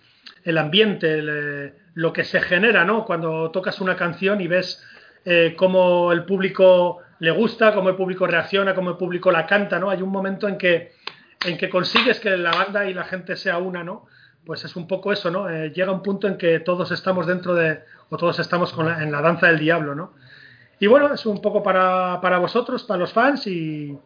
el ambiente, eh, lo que se genera, ¿no? Cuando tocas una canción y ves eh, cómo el público le gusta, cómo el público reacciona, cómo el público la canta, ¿no? Hay un momento en que, en que consigues que la banda y la gente sea una, ¿no? Pues es un poco eso, ¿no? Eh, llega un punto en que todos estamos dentro de, o todos estamos con la, en la danza del diablo, ¿no? Y bueno, es un poco para, para vosotros, para los fans y,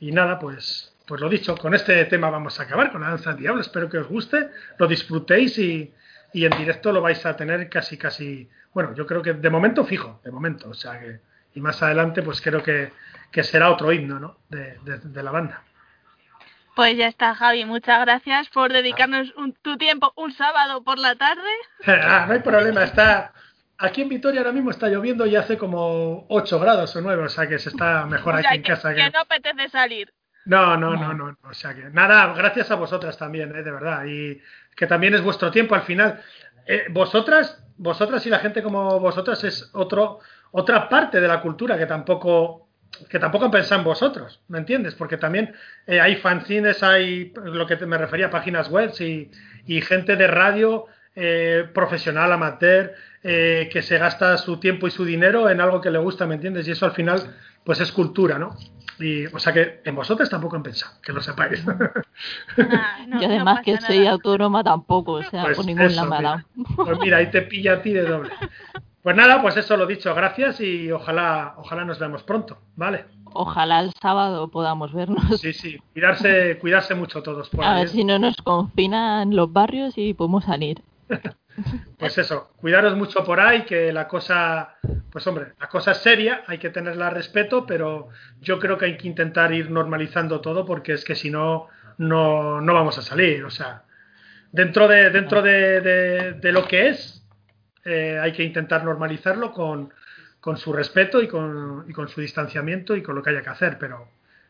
y nada, pues pues lo dicho, con este tema vamos a acabar, con la danza del diablo. Espero que os guste, lo disfrutéis y, y, en directo lo vais a tener casi, casi, bueno, yo creo que de momento fijo, de momento, o sea que, y más adelante pues creo que, que será otro himno, ¿no? De, de, de, la banda. Pues ya está, Javi, muchas gracias por dedicarnos un, tu tiempo un sábado por la tarde. ah, no hay problema, está... Aquí en Vitoria ahora mismo está lloviendo y hace como 8 grados o 9, o sea que se está mejor aquí o sea, en que, casa. Que... que no apetece salir. No, no, no, no, no, O sea que nada, gracias a vosotras también, ¿eh? de verdad. Y que también es vuestro tiempo al final. Eh, vosotras, vosotras y la gente como vosotras es otro, otra parte de la cultura que tampoco que tampoco pensan en vosotros, ¿me entiendes? Porque también eh, hay fanzines, hay lo que me refería a páginas web y, y gente de radio eh, profesional, amateur, eh, que se gasta su tiempo y su dinero en algo que le gusta, ¿me entiendes? Y eso al final, pues es cultura, ¿no? Y, o sea que en vosotros tampoco han pensado, que lo sepáis. No, y además no que nada. soy autónoma tampoco, o sea, pues por ningún lado. Pues mira, ahí te pilla a ti de doble. Pues nada, pues eso lo dicho, gracias y ojalá, ojalá nos veamos pronto, ¿vale? Ojalá el sábado podamos vernos. Sí, sí, cuidarse, cuidarse mucho todos. Por a ver si no nos confinan los barrios y podemos salir. pues eso, cuidaros mucho por ahí, que la cosa, pues hombre, la cosa es seria, hay que tenerla respeto, pero yo creo que hay que intentar ir normalizando todo porque es que si no, no, no vamos a salir. O sea, dentro de, dentro de, de, de lo que es, eh, hay que intentar normalizarlo con, con su respeto y con, y con su distanciamiento y con lo que haya que hacer, pero,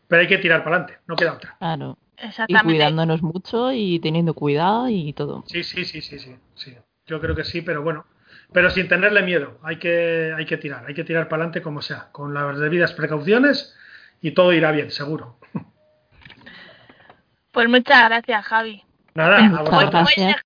pero hay que tirar para adelante, no queda otra. Claro. Y cuidándonos mucho y teniendo cuidado y todo. Sí, sí, sí, sí, sí, sí. Yo creo que sí, pero bueno, pero sin tenerle miedo. Hay que, hay que tirar, hay que tirar para adelante como sea, con las debidas precauciones y todo irá bien, seguro. Pues muchas gracias, Javi. Nada, a gracias.